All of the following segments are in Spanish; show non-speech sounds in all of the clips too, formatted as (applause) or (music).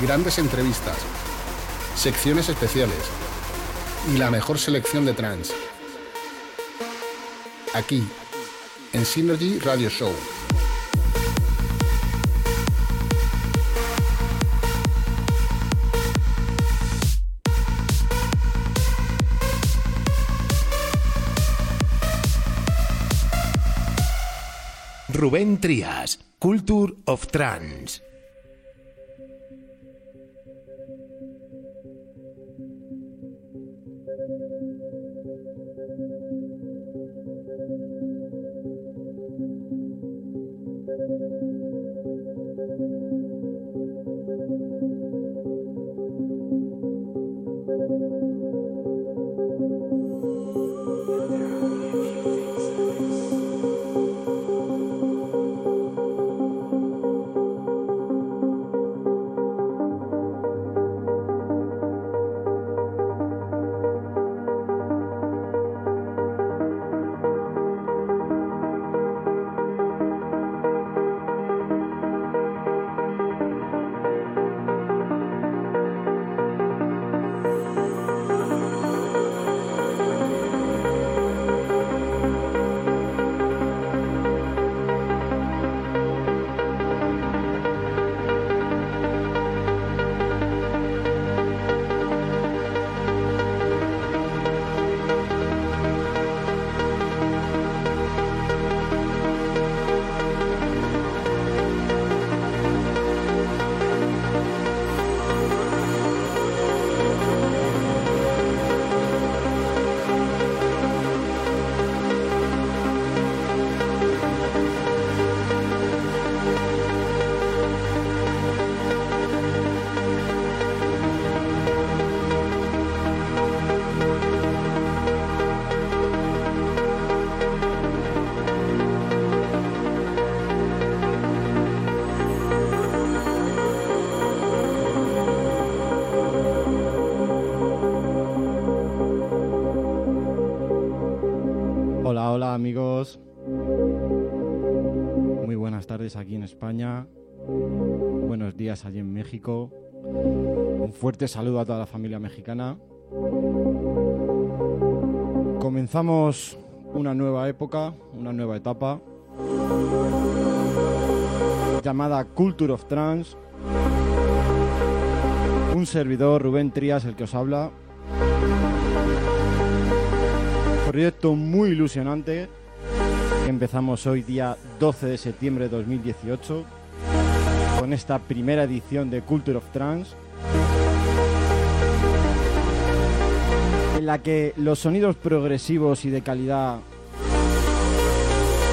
Grandes entrevistas, secciones especiales y la mejor selección de trance. Aquí, en Synergy Radio Show. Rubén Trías, Culture of Trance. Un fuerte saludo a toda la familia mexicana. Comenzamos una nueva época, una nueva etapa, llamada Culture of Trance. Un servidor, Rubén Trías, el que os habla. Proyecto muy ilusionante empezamos hoy día 12 de septiembre de 2018 con esta primera edición de Culture of Trance en la que los sonidos progresivos y de calidad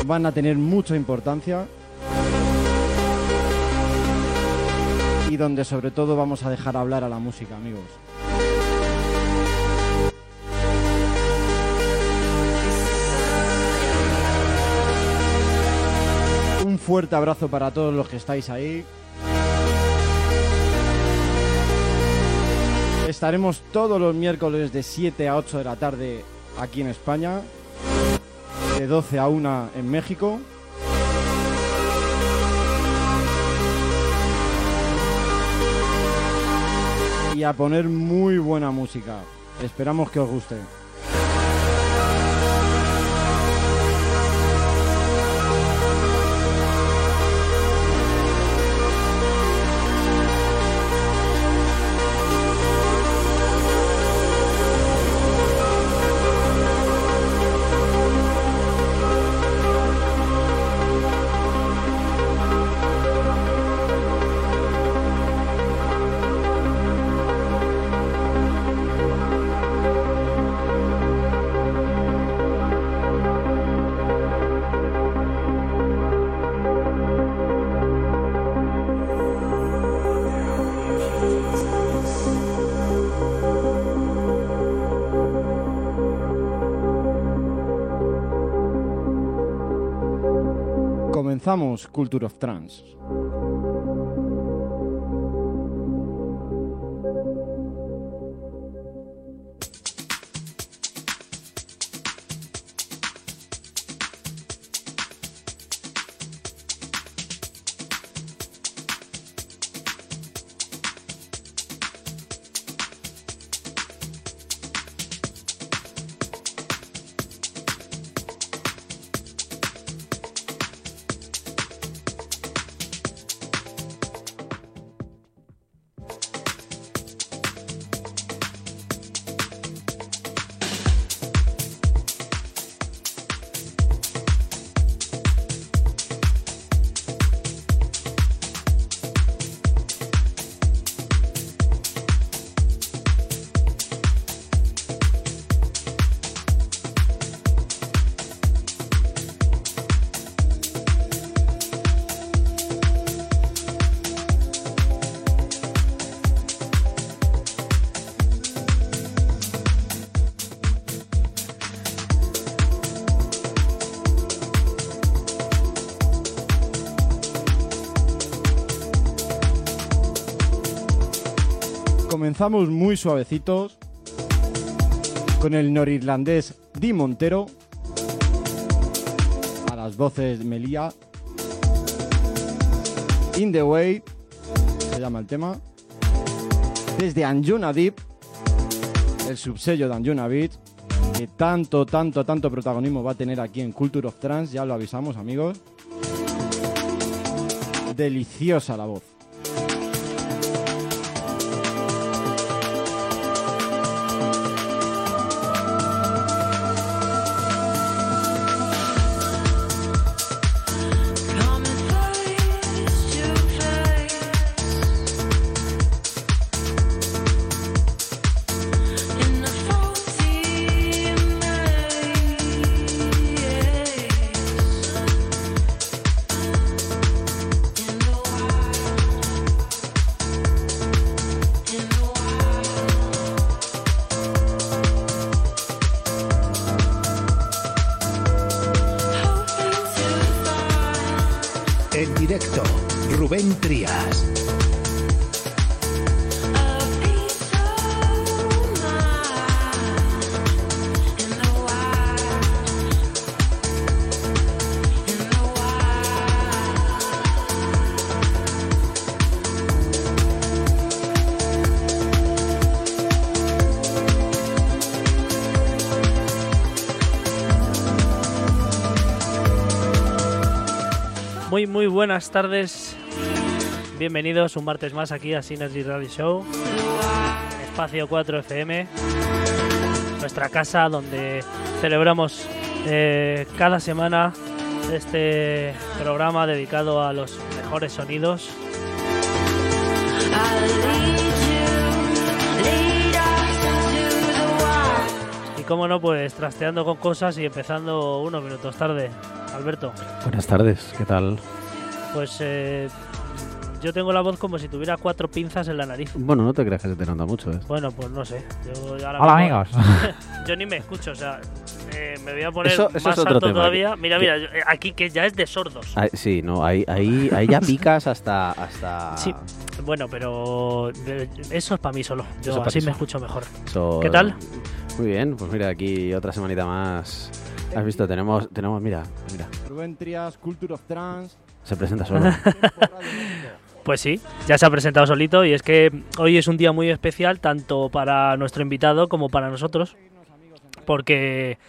van a tener mucha importancia y donde sobre todo vamos a dejar hablar a la música amigos. Fuerte abrazo para todos los que estáis ahí. Estaremos todos los miércoles de 7 a 8 de la tarde aquí en España, de 12 a 1 en México. Y a poner muy buena música. Esperamos que os guste. Comenzamos Culture of Trance. Comenzamos muy suavecitos con el norirlandés Di Montero a las voces Melia. In the Way se llama el tema. Desde Anjuna Deep, el subsello de Anjuna Beat, que tanto, tanto, tanto protagonismo va a tener aquí en Culture of Trance, ya lo avisamos amigos. Deliciosa la voz. Buenas tardes. Bienvenidos un martes más aquí a Synergy Radio Show, Espacio 4 FM, nuestra casa donde celebramos eh, cada semana este programa dedicado a los mejores sonidos. Y cómo no, pues trasteando con cosas y empezando unos minutos tarde. Alberto. Buenas tardes, ¿qué tal? Pues eh, yo tengo la voz como si tuviera cuatro pinzas en la nariz. Bueno, no te creas que se te nota mucho, ¿eh? Bueno, pues no sé. Yo ahora Hola, mismo- amigos. (laughs) yo ni me escucho, o sea, eh, me voy a poner Eso- eso más es otro alto tema. todavía. Mira, mira, yo- eh, aquí que ya es de sordos. Sí, no, ahí, ahí, ahí ya picas hasta... hasta Sí. Bueno, pero eh, eso es para mí solo. Yo Eso pa' así ti me escucho mejor. ¿Qué tal? Muy bien, pues mira, aquí otra semanita más. Has visto, tenemos, tenemos, mira, mira, Rubén Trias, Culture of Trance. Se presenta solo. (laughs) Pues sí, ya se ha presentado solito y es que hoy es un día muy especial tanto para nuestro invitado como para nosotros porque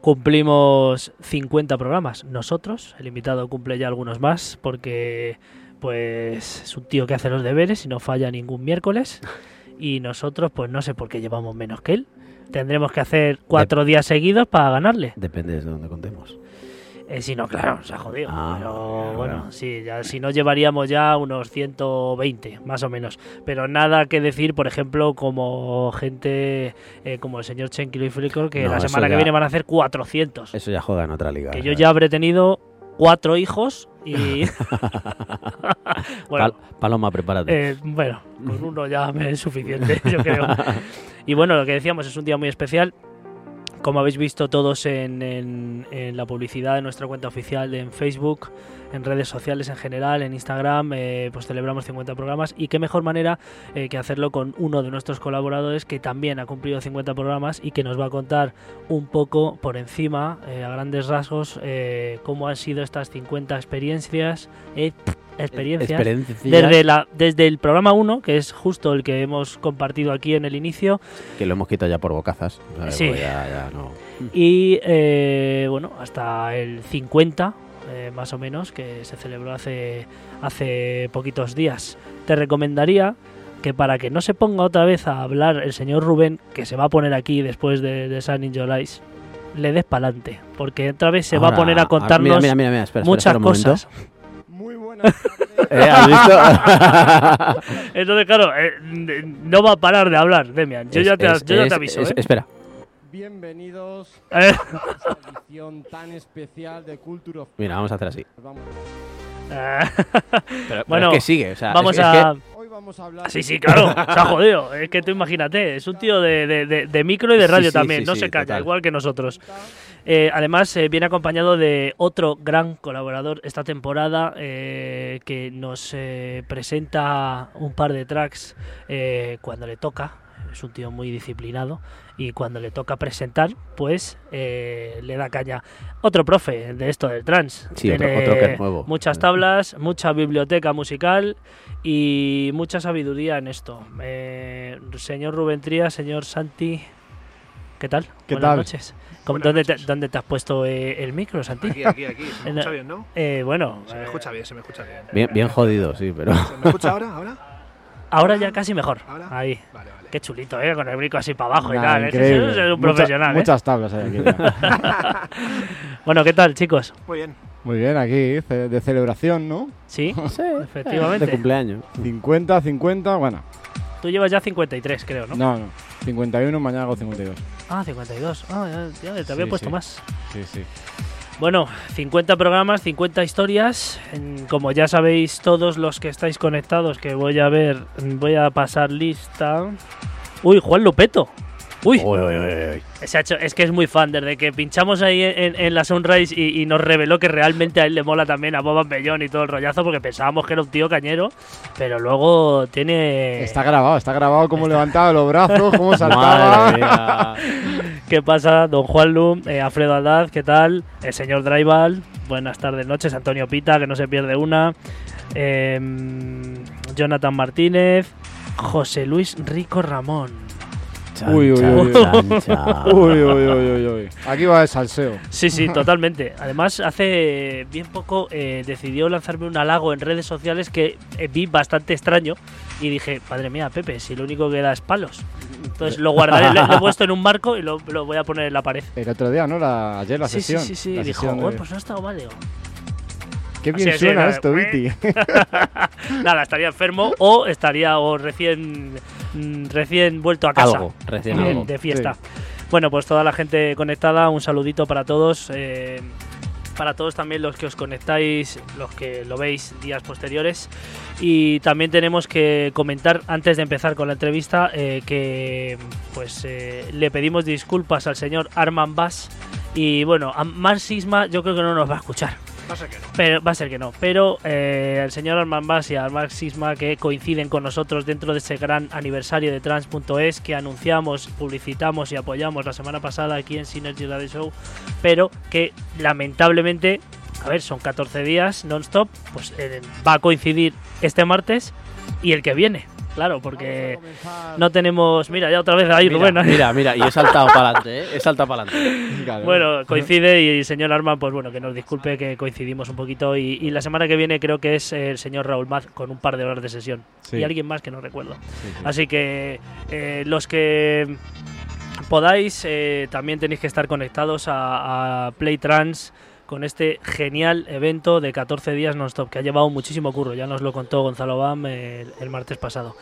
cumplimos 50 programas. Nosotros, el invitado cumple ya algunos más porque pues es un tío que hace los deberes y no falla ningún miércoles y nosotros pues no sé por qué llevamos menos que él. Tendremos que hacer cuatro días seguidos para ganarle. Depende de dónde contemos. Eh, si no, claro, se ha jodido. Ah, pero bueno. sí, ya, si no llevaríamos ya unos 120, más o menos. Pero nada que decir, por ejemplo, como gente eh, como el señor Chenkilo y Flickr, que No, la semana que viene van a hacer 400. Eso ya juega en otra liga. que yo ya habré tenido cuatro hijos y... (laughs) (laughs) bueno, Pal- Paloma, prepárate. eh, bueno, con uno ya me es suficiente, yo creo. (laughs) Y bueno, lo que decíamos, es un día muy especial como habéis visto todos en, la publicidad de nuestra cuenta oficial en Facebook, en redes sociales en general, en Instagram, eh, pues celebramos 50 programas. Y qué mejor manera eh, que hacerlo con uno de nuestros colaboradores que también ha cumplido 50 programas y que nos va a contar un poco por encima, eh, a grandes rasgos, cómo han sido estas 50 experiencias, experiencias desde, la, desde el programa 1, que es justo el que hemos compartido aquí en el inicio, que lo hemos quitado ya por bocazas. ¿sabes? Sí. Porque ya- ya no. y eh, bueno, hasta el 50, eh, más o menos, que se celebró hace, hace poquitos días. Te recomendaría que para que no se ponga otra vez a hablar el señor Rubén, que se va a poner aquí después de, de Sun in Your Eyes, le des pa'lante, porque otra vez se va a Ahora, poner a ah, contarnos Mira, mira, mira, mira, espera, espera, muchas espera momento. cosas. Muy (laughs) (laughs) Entonces, claro, eh, no va a parar de hablar, Demian. Yo, Es- ya, te, es- yo ya te aviso. es- ¿eh? Espera. Bienvenidos (laughs) Eh, a esta edición tan especial de Culture of Mira, vamos a hacer así. Eh, Pero, pero Bueno, es que sigue, o sea, vamos es, que- es a. que- vamos a hablar Sí, sí, claro, (laughs) se ha jodido. Es que tú imagínate, es un tío de, de- de- de micro y de Sí, radio sí, también, sí, no sí, se calla, total. igual que nosotros. Eh, además, eh, viene acompañado de otro gran colaborador esta temporada eh, que nos eh, presenta un par de tracks eh, cuando le toca. Es un tío muy disciplinado y cuando le toca presentar, pues eh, le da caña. Otro profe de esto del trans. Sí, otro- Tiene otro que es nuevo. Muchas tablas, mucha biblioteca musical y mucha sabiduría en esto. Eh, señor Rubén Trías, señor Santi, ¿qué tal? ¿Qué Buenas tal? noches. ¿Cómo- Buenas ¿dónde, Te, noches. ¿Dónde te has puesto eh, el micro, Santi? Aquí, aquí, aquí. ¿Se me (laughs) escucha bien, no? Eh, bueno, Se me eh, escucha bien, se me escucha bien. bien, bien jodido, sí, pero. ¿Se me escucha ahora? ¿Ahora? ahora ya casi mejor. ¿Ahora? Ahí. Vale, vale. Qué chulito, ¿eh? Con el brico así para abajo y tal. Que increíble. ese es un Mucha- profesional, ¿eh? Muchas tablas hay aquí. (laughs) Bueno, ¿qué tal, chicos? Muy bien. Muy bien, aquí de celebración, ¿no? Sí, (laughs) Sí, efectivamente. De cumpleaños. 50, 50, bueno. Tú llevas ya 53, creo, ¿no? No, no. 51, mañana hago 52. Ah, 52. Ah, ya, ya te había Sí, puesto sí. más. Sí, sí. Bueno, 50 programas, 50 historias. Como ya sabéis todos los que estáis conectados, que voy a ver, voy a pasar lista. Uy, Juan Lupeto. Uy, Uy, uy, uy, uy. se ha hecho- es que es muy fan, desde que pinchamos ahí en, en la Sunrise y, y nos reveló que realmente a él le mola también a Boba Bellón y todo el rollazo, porque pensábamos que era un tío cañero, pero luego tiene... Está grabado, está grabado cómo levantaba los brazos, cómo (laughs) saltaba. Madre mía. ¿Qué pasa? Don Juan Lu, eh, Alfredo Aldaz, ¿qué tal? El señor Draival, buenas tardes, noches. Antonio Pita, que no se pierde una. Em, Jonathan Martínez. José Luis Rico Ramón. Chan, Uy, uy, chan, uy, uy. chan, chan. (laughs) Uy, uy, uy, uy, uy. Aquí va el salseo. Sí, sí, totalmente. Además, hace bien poco eh, decidió lanzarme un halago en redes sociales que eh, vi bastante extraño. Y dije, madre mía, Pepe, si lo único que da es palos. Entonces lo guardaré, lo, he puesto en un marco y lo, lo voy a poner en la pared. El otro día, ¿no? La, ayer la sí, sesión. sí, sí, sí. la Dijo, de- "Uy, pues no ha estado mal, digo. Qué bien Así suena sí, esto, eh, Viti. (laughs) Nada, estaría enfermo o estaría o recién mm, recién vuelto a casa Algo, recién de, algo. de fiesta. Bueno, pues toda la gente conectada, un saludito para todos. eh, para todos también los que os conectáis, los que lo veis días posteriores. Y también tenemos que comentar, antes de empezar con la entrevista, eh, que pues eh, le pedimos disculpas al señor Arman Bass. Y bueno, a Mar Sisma yo creo que no nos va a escuchar. Va a ser que no. Pero va a ser que no. Pero eh, el señor Armand Bass y Armand Sisma que coinciden con nosotros dentro de ese gran aniversario de Trans.es que anunciamos, publicitamos y apoyamos la semana pasada aquí en Synergy Radio Show, pero que lamentablemente, a ver, son 14 días non-stop, pues eh, va a coincidir este martes y el que viene. Claro, porque no tenemos. Mira, ya otra vez ahí, Mira, Rubén. mira, mira, y he saltado (laughs) para adelante, ¿eh? He saltado para adelante. Claro. Bueno, coincide y el señor Arman, pues bueno, que nos disculpe que coincidimos un poquito. Y, y la semana que viene creo que es el señor Raúl Maz con un par de horas de sesión. Sí. Y alguien más que no recuerdo. Sí, sí. Así que eh, los que podáis, eh, también tenéis que estar conectados a, a Play Trans con este genial evento de 14 días non-stop, que ha llevado muchísimo curro. Ya nos lo contó Gonzalo Bam el, el martes pasado.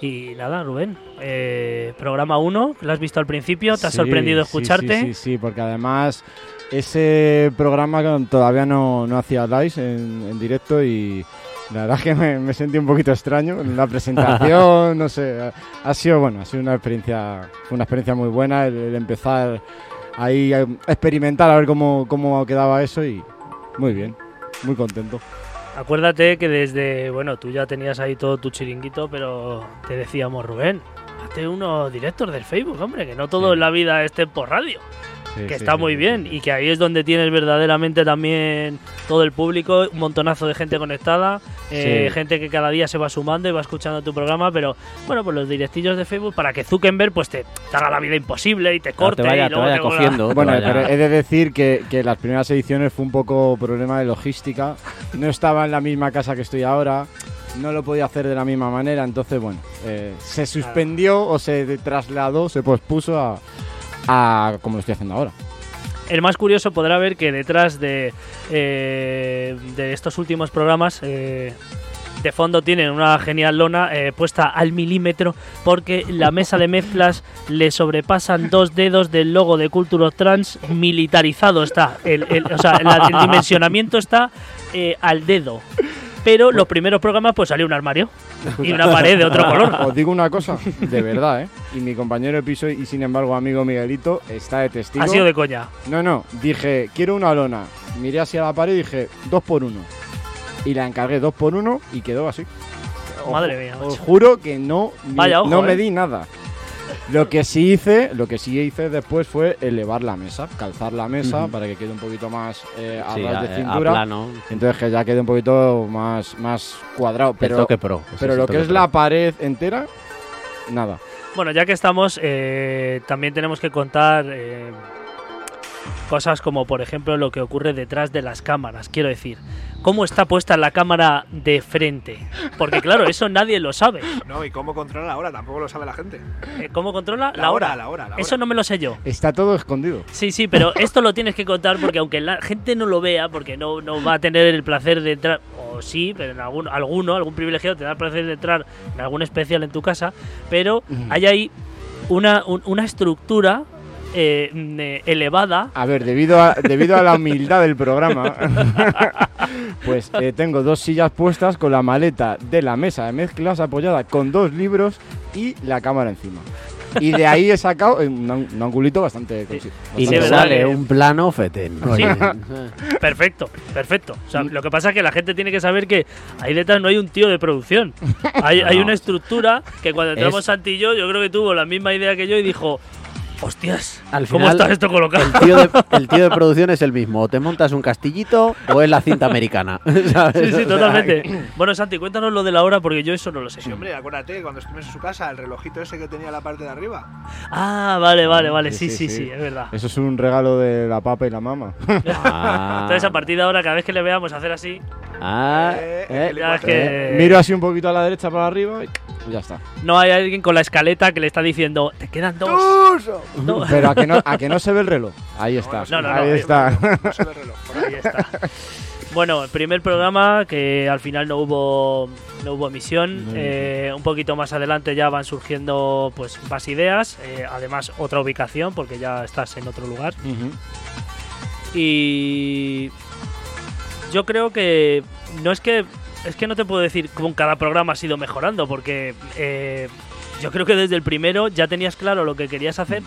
Y nada, Rubén, eh, programa 1, lo has visto al principio, te ha Sí, sorprendido sí, escucharte. Sí, sí, sí, porque además ese programa todavía no, no hacía live en, en directo y la verdad es que me, me sentí un poquito extraño en la presentación, (laughs) no sé, ha, sido bueno, ha sido una experiencia, una experiencia muy buena el, el empezar ahí eh, experimentar a ver cómo, cómo quedaba eso y muy bien, muy contento. Acuérdate que desde, bueno, tú ya tenías ahí todo tu chiringuito, pero te decíamos, Rubén, hazte unos directos del Facebook, hombre, que no todo Sí. en la vida esté por radio. Sí, que sí, está sí, muy sí, bien sí. y que ahí es donde tienes verdaderamente también todo el público, un montonazo de gente conectada, eh, Sí. gente que cada día se va sumando y va escuchando tu programa, pero bueno, pues los directillos de Facebook para que Zuckerberg pues te, te haga la vida imposible y te No, corte te vaya, y te luego vaya te vuelva- cogiendo. (laughs) te Bueno, vaya- pero he de decir que, que las primeras ediciones fue un poco problema de logística. No estaba en la misma casa que estoy ahora, no lo podía hacer de la misma manera, entonces, bueno, eh, se suspendió o se trasladó, se pospuso a, a como lo estoy haciendo ahora. El más curioso podrá ver que detrás de, eh, de estos últimos programas eh, de fondo tienen una genial lona eh, puesta al milímetro porque la mesa de mezclas le sobrepasan dos dedos del logo de Culture Trans militarizado está. El, el- o sea, la- el (laughs) dimensionamiento está al dedo. Pero los primeros programas pues salió un armario y una pared de otro (laughs) color. Os digo una cosa, de verdad, ¿eh? Y mi compañero de piso y sin embargo amigo Miguelito está de testigo. Ha sido de coña. No, no, dije, quiero una lona. Miré hacia la pared y dije, dos por uno. Y la encargué dos por uno y quedó así. Madre mía, Os juro que no, me- Vaya ojo, no me ¿eh? di nada. Lo que sí hice, lo que sí hice después fue elevar la mesa, calzar la mesa para que quede un poquito más eh, a Sí, ras de a cintura. plano. Entonces que ya quede un poquito más, más cuadrado. el Pero, toque pro. pero lo que es pro. la pared entera, nada. Bueno, ya que estamos, eh, también tenemos que contar eh, cosas como, por ejemplo, lo que ocurre detrás de las cámaras. Quiero decir, cómo está puesta la cámara de frente. Porque, claro, eso nadie lo sabe. No, y cómo controla la hora, tampoco lo sabe la gente. Eh, ¿Cómo controla La, la hora, hora? la hora, la Eso no me lo sé yo. Está todo escondido. Sí, sí, pero esto lo tienes que contar porque aunque la gente no lo vea, porque no, no va a tener el placer de entrar, o sí, pero en algún, alguno, algún privilegiado te da el placer de entrar en algún especial en tu casa, pero hay ahí una, un- una estructura eh, elevada. A ver, debido a, debido a la humildad del programa, (laughs) pues eh, tengo dos sillas puestas con la maleta de la mesa de mezclas apoyada con dos libros y la cámara encima. Y de ahí he sacado eh, un, an- un angulito bastante Y le sale un plano fetén. Sí. (laughs) Perfecto, perfecto. O sea, lo que pasa es que la gente tiene que saber que ahí detrás no hay un tío de producción. Hay, (laughs) una estructura que cuando entramos Es- Santi y yo, yo creo que tuvo la misma idea que yo y dijo, hostias, Al ¿cómo final, está esto colocado? El tío, de, el tío de (laughs) producción es el mismo. O te montas un castillito o es la cinta americana. (laughs) ¿sabes? Sí, sí, totalmente. (laughs) Bueno, Santi, cuéntanos lo de la hora porque yo eso no lo sé. Sí, hombre, acuérdate, cuando estuvimos en su casa, el relojito ese que tenía la parte de arriba. Ah, vale, vale, vale. Sí, Sí, sí, sí, sí, sí. es verdad. Eso es un regalo de la papa y la mama. Ah. Entonces, a partir de ahora, cada vez que le veamos hacer así, Ah, Eh, eh, lenguaje- que Miro así un poquito a la derecha para arriba y ya está. no hay alguien con la escaleta que le está diciendo, te quedan dos. ¡Tuso! Dos". Pero a que no, a que no se ve el reloj. Ahí está. no, no, no, ahí está. No se ve el reloj. Ahí está. (laughs) Bueno, el primer programa que al final no hubo no hubo emisión. Eh, un poquito más adelante ya van surgiendo pues más ideas. eh, además otra ubicación porque ya estás en otro lugar. Y yo creo que no es que es que no te puedo decir con cada programa has ido mejorando porque eh, yo creo que desde el primero ya tenías claro lo que querías hacer.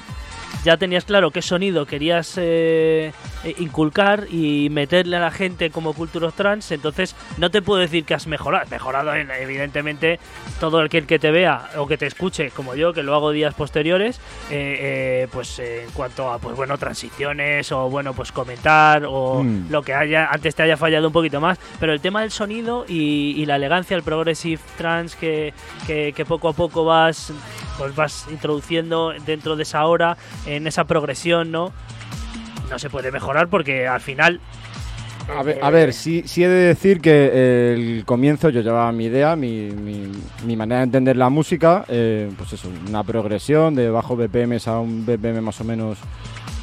Ya tenías claro qué sonido querías eh, eh, inculcar y meterle a la gente como Culturos Trans, entonces no te puedo decir que has mejorado. Has mejorado, en- evidentemente, todo aquel que te vea o que te escuche, como yo, que lo hago días posteriores, eh, eh, pues en cuanto a pues bueno transiciones o bueno pues comentar o Mm. lo que haya antes te haya fallado un poquito más pero el tema del sonido y, y la elegancia el progressive trans que, que, que poco a poco vas pues vas introduciendo dentro de esa hora en esa progresión no no se puede mejorar porque al final A ver, eh, a ver sí, sí he de decir que eh, el comienzo yo llevaba mi idea, mi, mi- mi manera de entender la música, eh, pues eso, una progresión de bajo BPM a un BPM más o menos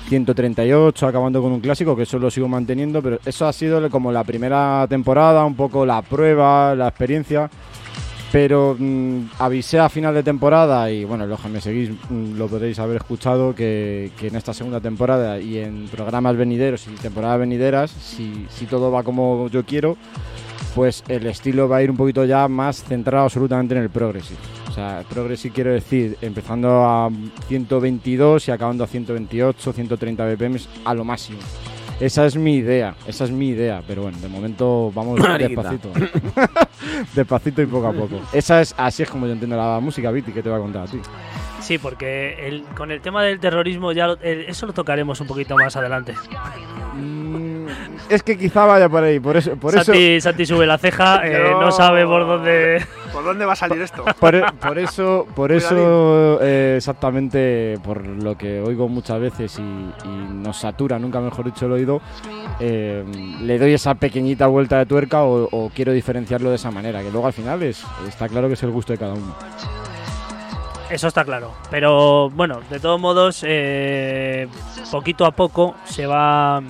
138, acabando con un clásico, que eso lo sigo manteniendo, pero eso ha sido como la primera temporada, un poco la prueba, la experiencia. Pero mm, avisé a final de temporada y bueno, los que me seguís mm, lo podréis haber escuchado que, que en esta segunda temporada y en programas venideros y temporadas venideras, si, si todo va como yo quiero, pues el estilo va a ir un poquito ya más centrado absolutamente en el progressive. O sea, progressive quiero decir, empezando a 122 y acabando a 128, 130 BPM a lo máximo. Esa es mi idea, esa es mi idea, pero bueno, de momento vamos despacito. (laughs) despacito y poco a poco. Esa es, así es como yo entiendo la música, Viti, que te voy a contar a ti. Sí, porque el- con el tema del terrorismo ya lo- el- eso lo tocaremos un poquito más adelante. Mm, (laughs) es que quizá vaya por ahí, por eso, por eso, Santi, Santi sube la ceja, eh, no sabe por dónde. ¿Por dónde va a salir esto? (laughs) por, e- por eso, por eso eh, exactamente por lo que oigo muchas veces y, y nos satura, nunca mejor dicho el oído, eh, le doy esa pequeñita vuelta de tuerca o, o quiero diferenciarlo de esa manera, que luego al final es, está claro que es el gusto de cada uno. Eso está claro. Pero bueno, de todos modos, eh, poquito a poco se va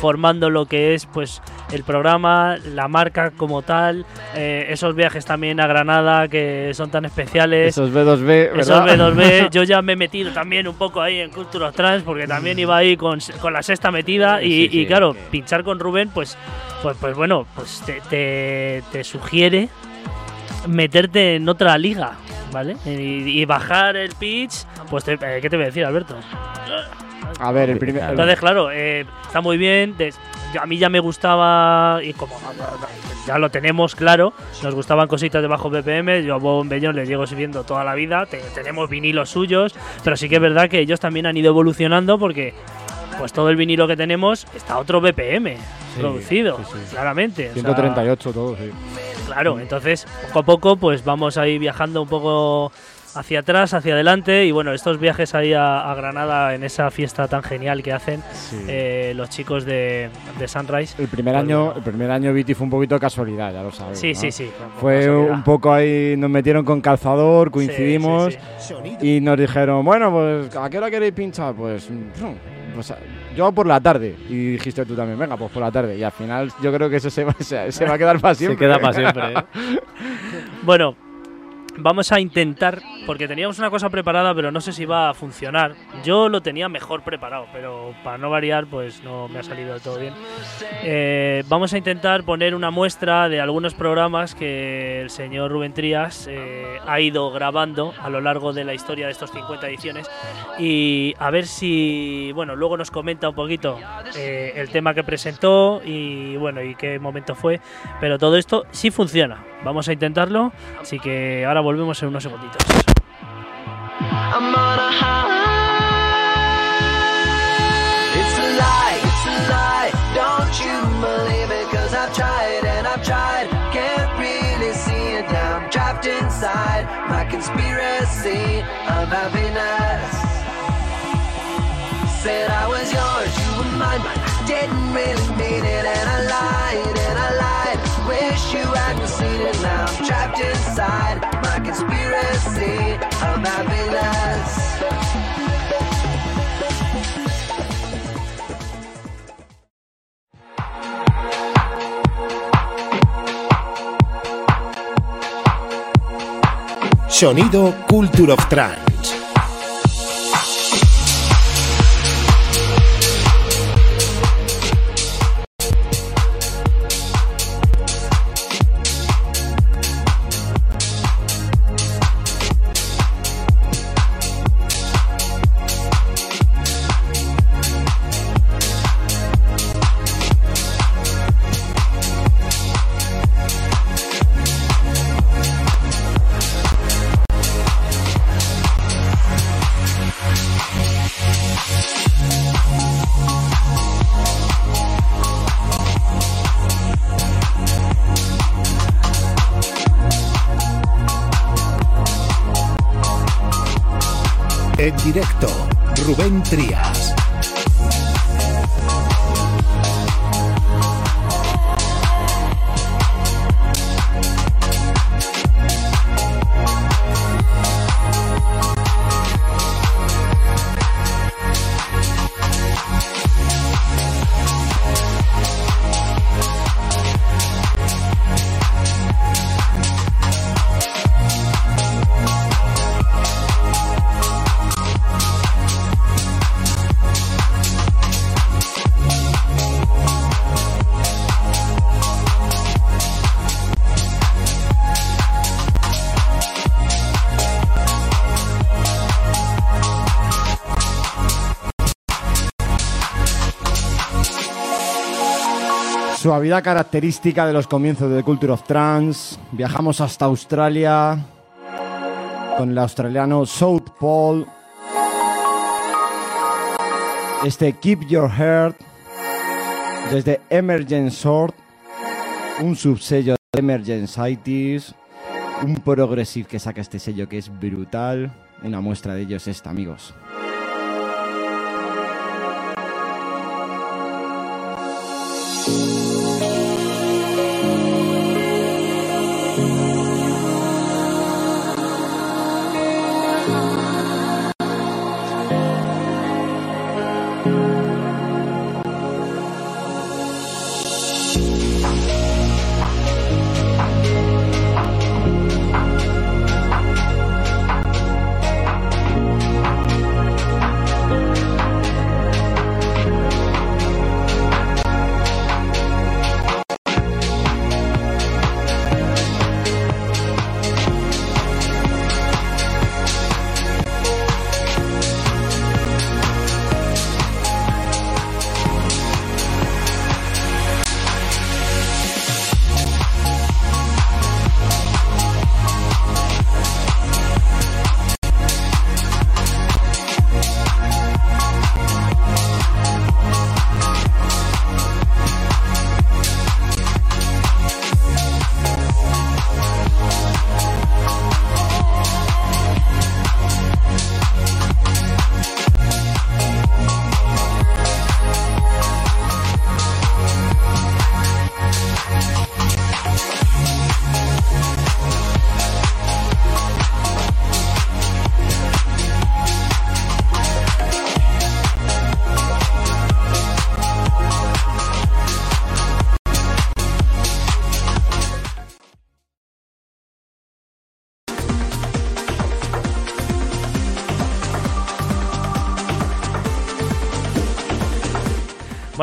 formando lo que es pues el programa, la marca como tal, eh, esos viajes también a Granada que son tan especiales. Esos B2B, Esos ¿verdad? B2B, (laughs) yo ya me he metido también un poco ahí en Culture of Trans porque también iba ahí con, con la sexta metida y, Sí, sí. y claro, pinchar con Rubén, pues, pues, pues bueno, pues te, te, te sugiere meterte en otra liga, ¿vale? Y, y bajar el pitch, pues te- eh, ¿qué te voy a decir, Alberto? A ver, el primer... Entonces, claro, eh, está muy bien. de- yo- a mí ya me gustaba, y como ya lo tenemos claro, nos gustaban cositas de bajo BPM. Yo a Bob Bellón les llego siguiendo toda la vida. te- tenemos vinilos suyos, pero sí que es verdad que ellos también han ido evolucionando porque. Pues todo el vinilo que tenemos está a otro BPM producido, sí, sí. claramente. o sea, 138 todo, sí. Claro, entonces poco a poco pues vamos ahí viajando un poco hacia atrás, hacia adelante y bueno, estos viajes ahí a, a Granada en esa fiesta tan genial que hacen Sí. eh, los chicos de, de Sunrise. El primer Pues año, el primer año Viti fue un poquito casualidad, ya lo sabes. Sí, ¿no? sí, sí. Fue casualidad. un poco ahí, nos metieron con calzador, coincidimos Sí, sí, y nos dijeron, bueno, pues ¿a qué hora queréis pinchar? Pues, mm, pues, yo por la tarde. Y dijiste tú también, venga, pues por la tarde. Y al final yo creo que eso se va, (laughs) se, se va a quedar para siempre. Se queda para siempre. ¿eh? (laughs) Bueno, vamos a intentar, porque teníamos una cosa preparada, pero no sé si va a funcionar. Yo lo tenía mejor preparado, pero para no variar, pues no me ha salido todo bien. Eh, vamos a intentar poner una muestra de algunos programas que el señor Rubén Trías eh, ha ido grabando a lo largo de la historia de estos 50 ediciones y a ver si, bueno, luego nos comenta un poquito eh, el tema que presentó y bueno, y qué momento fue, pero todo esto sí funciona. Vamos a intentarlo, así que ahora volvemos en unos segunditos. Inside my conspiracy of happiness. Said I was yours, you were mine, but I didn't really mean it. Sonido Culture of Trance. En directo, Rubén Trías. Suavidad característica de los comienzos de Culture of Trance, viajamos hasta Australia con el australiano South Pole. Este Keep Your Heart desde Emergent Sword, un subsello de Emergencyties, un progressive que saca este sello que es brutal. Una muestra de ello es esta, amigos.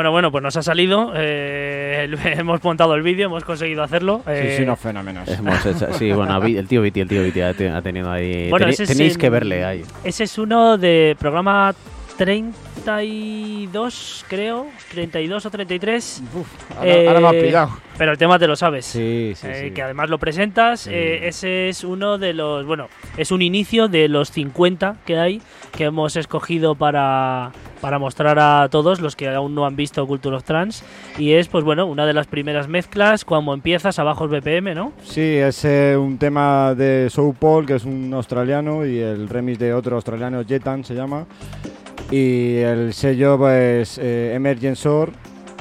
Bueno, bueno, pues nos ha salido. eh, (laughs) hemos montado el vídeo, hemos conseguido hacerlo. Sí, eh, sí, unos fenómenos. Hemos hecho- sí, bueno, el tío Viti, el tío Viti ha, te- ha tenido ahí. Bueno, teni- ese es tenéis que verle ahí. Ese es uno de programa 32, creo. 32 o 33. Ahora, ahora me has Eh, pillado. Pero el tema te lo sabes. Sí, sí, eh, sí. que además lo presentas. Eh, ese es uno de los. Bueno, es un inicio de los 50 que hay que hemos escogido para, para mostrar a todos los que aún no han visto Culture of Trans. Y es, pues bueno, una de las primeras mezclas cuando empiezas a bajos BPM, ¿no? Sí, es eh, un tema de Soul Paul, que es un australiano, y el remix de otro australiano, Jetan se llama. Y el sello, pues, eh, Emergent Sword,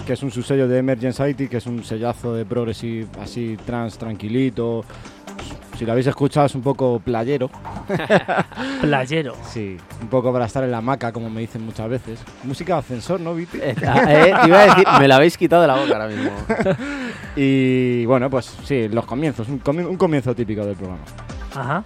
que es un subsello de Emergency, que es un sellazo de progressive así trans tranquilito. Si lo habéis escuchado, es un poco playero. (laughs) Playero. Sí, un poco para estar en la hamaca, como me dicen muchas veces. Música de ascensor, ¿no, Viti? Eh, eh, te iba a decir, me la habéis quitado de la boca ahora mismo. (laughs) Y bueno, pues sí, los comienzos, un, comi- un comienzo típico del programa. Ajá.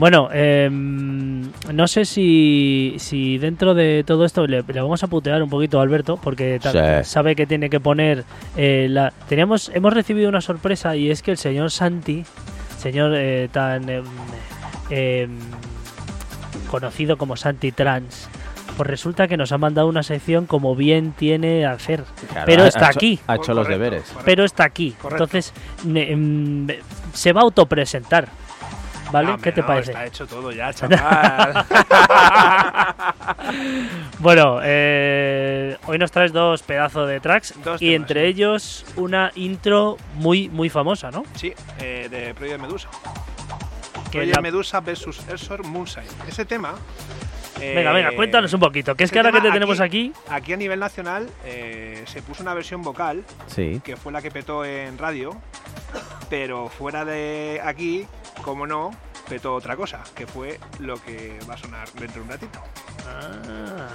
Bueno, em, no sé si, si dentro de todo esto le, le vamos a putear un poquito a Alberto, porque Sí. sabe que tiene que poner eh, la. Teníamos, hemos recibido una sorpresa y es que el señor Santi, señor eh, tan em, em, conocido como Santi Trans, pues resulta que nos ha mandado una sección como bien tiene a hacer, Claro, pero está ha hecho- aquí. Ha hecho los Correcto, deberes. correcto. pero está aquí. Correcto. Entonces, ne- em, se va a autopresentar. ¿Vale? ¿Qué te no, parece? Está hecho todo ya, (laughs) chaval. (laughs) Bueno, eh, hoy nos traes dos pedazos de tracks Dos y temas, entre ellos una intro muy muy famosa, ¿no? sí, eh, de Project Medusa. Project la- Medusa versus Ersor Moonshine. Ese tema. eh, Venga, venga, cuéntanos un poquito. Que es que ahora que te tenemos aquí, Aquí a nivel nacional eh, se puso una versión vocal Sí. que fue la que petó en radio, pero fuera de aquí, como no, petó otra cosa, que fue lo que va a sonar dentro de un ratito. Ah,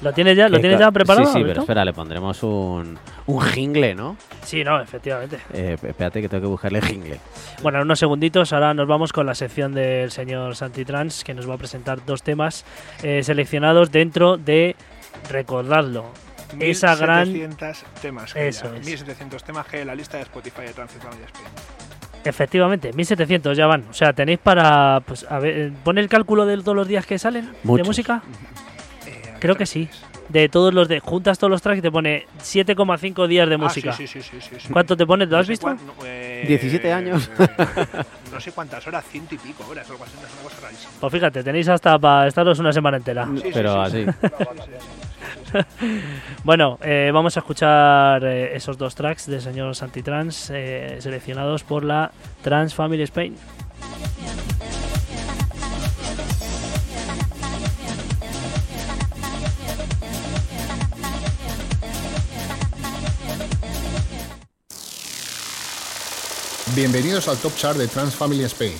¿lo tienes ya, lo tienes ya preparado? Sí, sí, pero espera, le pondremos un, un jingle, ¿no? Sí, no, efectivamente. Eh, espérate que tengo que buscarle jingle. Bueno, en unos segunditos ahora nos vamos con la sección del señor Santitrans que nos va a presentar dos temas eh, seleccionados dentro de recordadlo. Esa gran 1700 temas. que Eso ya, es. 1700 temas que la lista de Spotify de Transylvania Spain. Efectivamente, 1700 ya van. O sea, tenéis para. Pues, a ver, eh, pon el cálculo de todos los días que salen de música. Eh, Creo que sí. De todos los de. Juntas todos los tracks y te pone 7,5 días de Ah, música. sí, sí, sí, sí, sí, sí. ¿Cuánto te pone? ¿Lo No has sé visto? cuán- no, eh, 17 años. no sé cuántas horas, ciento y pico horas, algo así, es una cosa rarísima. Pues fíjate, tenéis hasta para estaros una semana entera. Sí, sí, Pero sí, así. (laughs) Bueno, eh, vamos a escuchar eh, esos dos tracks de señores antitrans eh, seleccionados por la Trans Family Spain. Bienvenidos al Top Chart de Trans Family Spain.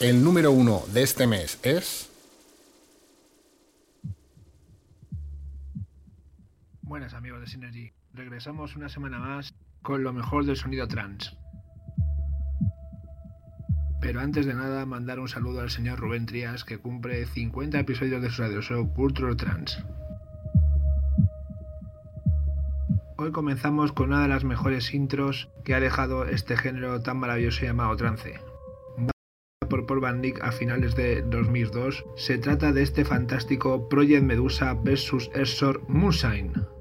El número uno de este mes es... Buenas amigos de Synergy, regresamos una semana más con lo mejor del sonido trans. Pero antes de nada, mandar un saludo al señor Rubén Trías que cumple 50 episodios de su radio show Cultural Trans. Hoy comenzamos con una de las mejores intros que ha dejado este género tan maravilloso llamado trance. Por Paul Van Dyck a finales de 2002, se trata de este fantástico Project Medusa vs. Ersor Moonshine.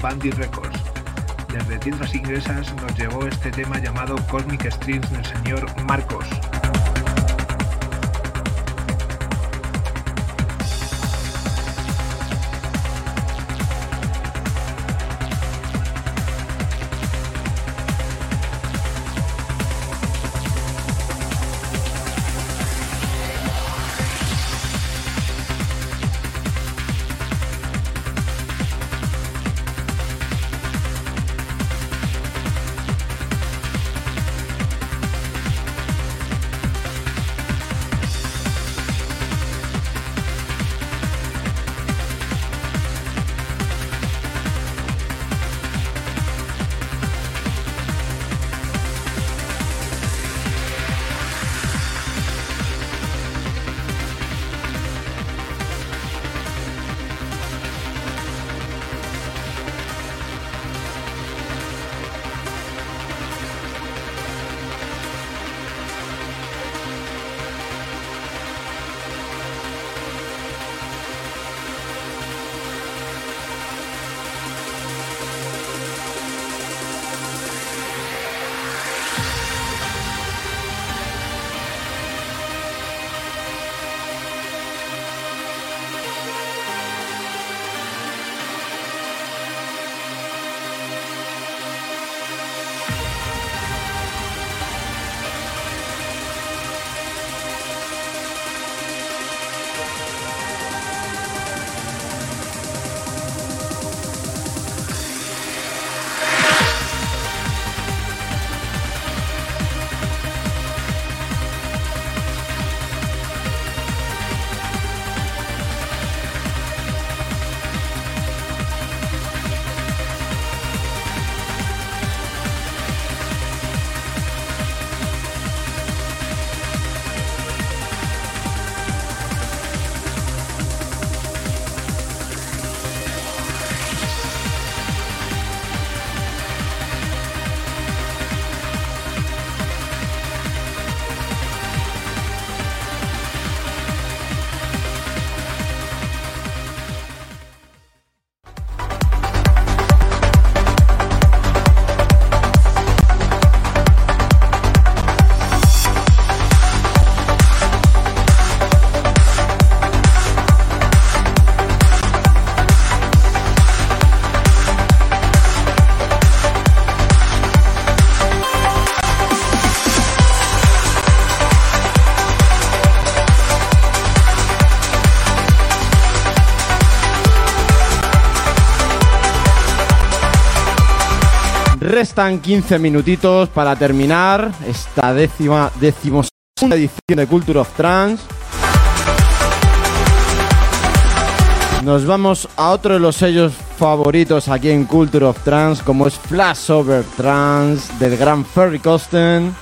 Bandit Records. Desde Tierras Inglesas nos llegó este tema llamado Cosmic Streams del señor Marcos. Restan 15 minutitos para terminar esta décima decimosegunda edición de Culture of Trance. Nos vamos a otro de los sellos favoritos aquí en Culture of Trance, como es Flashover Trance del gran Ferry Costen.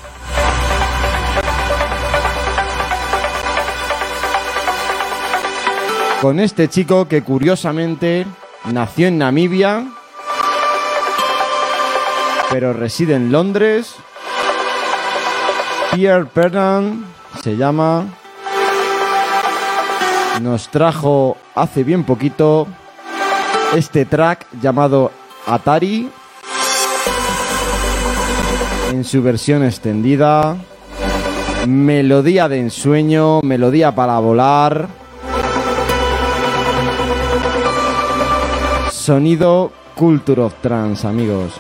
Con este chico que curiosamente nació en Namibia, pero reside en Londres. Pierre Pernan se llama. Nos trajo hace bien poquito este track llamado Atari en su versión extendida. Melodía de ensueño, melodía para volar. Sonido Culture of Trance, amigos.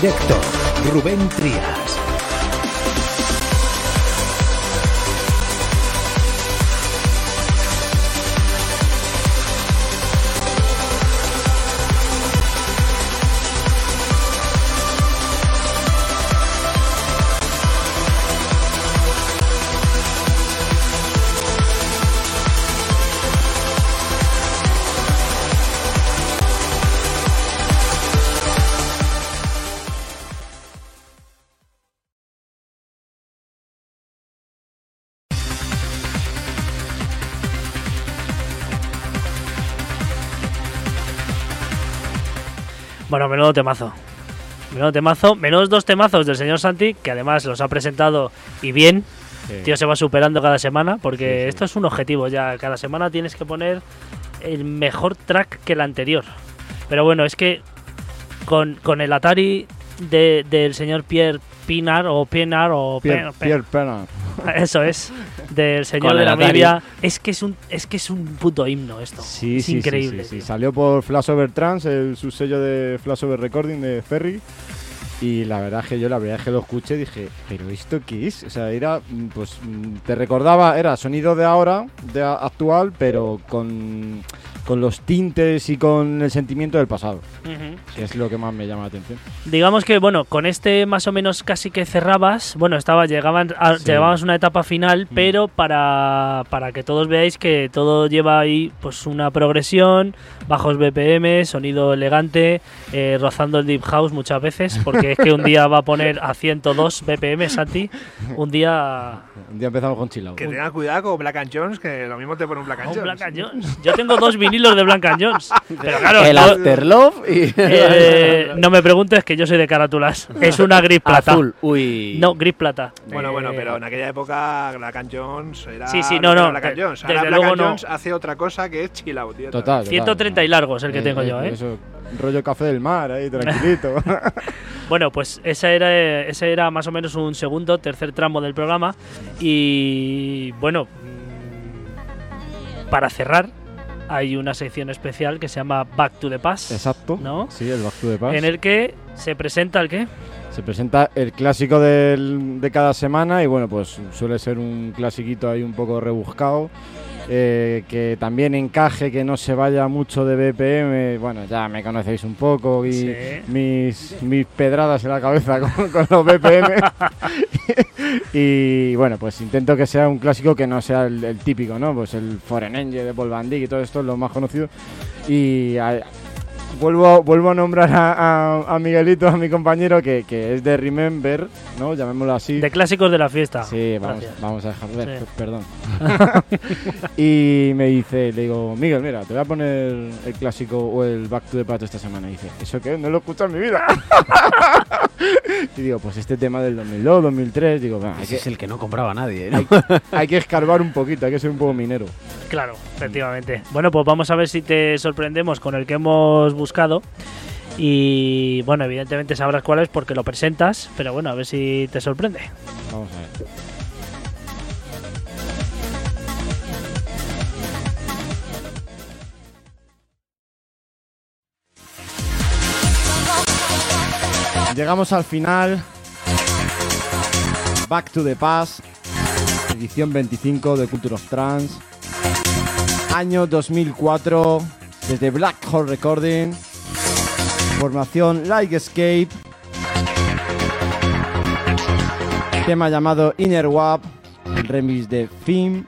Directo, Rubén Trías. Bueno, menudo temazo. Menudo temazo. Menos dos temazos del señor Santi, que además los ha presentado y bien. Sí. Tío se va superando cada semana, porque Sí, sí. esto es un objetivo ya. Cada semana tienes que poner el mejor track que el anterior. Pero bueno, es que con, con el Atari de- del señor Pierre Pinar o Pinar o Pierre, Pierre Pena. (laughs) eso es del señor Con de la. Biblia. Es que es un es que es un puto himno esto. Sí, es sí, increíble. sí. Salió por Flashover Trans, el subsello de Flashover Recording de Ferry. Y la verdad es que yo la verdad es que lo escuché dije, ¿pero esto qué es? O sea, era, mm, pues, mm, te recordaba, era sonido de ahora, de actual, pero con, con los tintes y con el sentimiento del pasado, Ujú. que es lo que más me llama la atención. Digamos que, bueno, con este más o menos casi que cerrabas, bueno, estaba, llegaban a, Sí. llegabas a una etapa final, Mm. pero para, para que todos veáis que todo lleva ahí pues una progresión, bajos BPM, sonido elegante, eh, rozando el deep house muchas veces, porque es que un día va a poner a 102 BPM, Santi, un día Un día empezamos con Chill Out. Que tengas cuidado con Black and Jones, que lo mismo te pone un Black and un Jones. Black and Jones. Yo tengo dos vinilos de Black and Jones, (laughs) pero claro, el yo- Afterlove y. eh, no me preguntes que yo soy de carátulas, es una gris plata. Azul. Uy. No, gris plata. Bueno, bueno, Eh, pero en aquella época Black and Jones era. Sí, sí, no, no, Black and de- Jones. Ahora desde Black luego and no. Jones hace otra cosa que es chill out. tío. Total. total, 130 y largos el que Eh, tengo eh, yo, ¿eh? Eso, rollo café del mar, ahí, tranquilito. (laughs) Bueno, pues ese era, ese era más o menos un segundo, tercer tramo del programa. Y bueno, mm, para cerrar, hay una sección especial que se llama Back to the Past. Exacto. ¿No? Sí, el Back to the Past. En el que se presenta el qué? Se presenta el clásico del- de cada semana y bueno, pues suele ser un clasiquito ahí un poco rebuscado. Eh, que también encaje, que no se vaya mucho de BPM. Bueno, ya me conocéis un poco y Sí. mis, mis pedradas en la cabeza (laughs) con, con los BPM. (laughs) y bueno, pues intento que sea un clásico que no sea el, el típico, ¿no? Pues el Foreign Angel de Paul Van Dyk y todo esto es lo más conocido. Y a- vuelvo, vuelvo a nombrar a, a- a Miguelito, a mi compañero, que, que es de Remember, ¿no? Llamémoslo así. De clásicos de la fiesta. Sí, vamos, vamos a dejarlo. Sí. p- Perdón. (laughs) y me dice, le digo, Miguel, mira, te voy a poner el clásico o el Back to the Past esta semana. Y dice, ¿eso qué? No lo he escuchado en mi vida. (laughs) y digo, pues este tema del 2002, 2003, digo, "Venga, hay Ese que, es el que no compraba nadie. ¿no? hay, hay que escarbar un poquito, hay que ser un poco minero. Claro, efectivamente. Bueno, pues vamos a ver si te sorprendemos con el que hemos buscado. Y bueno, evidentemente sabrás cuál es porque lo presentas, pero bueno, a ver si te sorprende. Vamos a ver. Llegamos al final. Back to the Past. Edición 25 de Culture of Trance. Año 2004. Desde Black Hole Recording. Formación Like Escape. Tema llamado Inner Wap. Remix de Fim.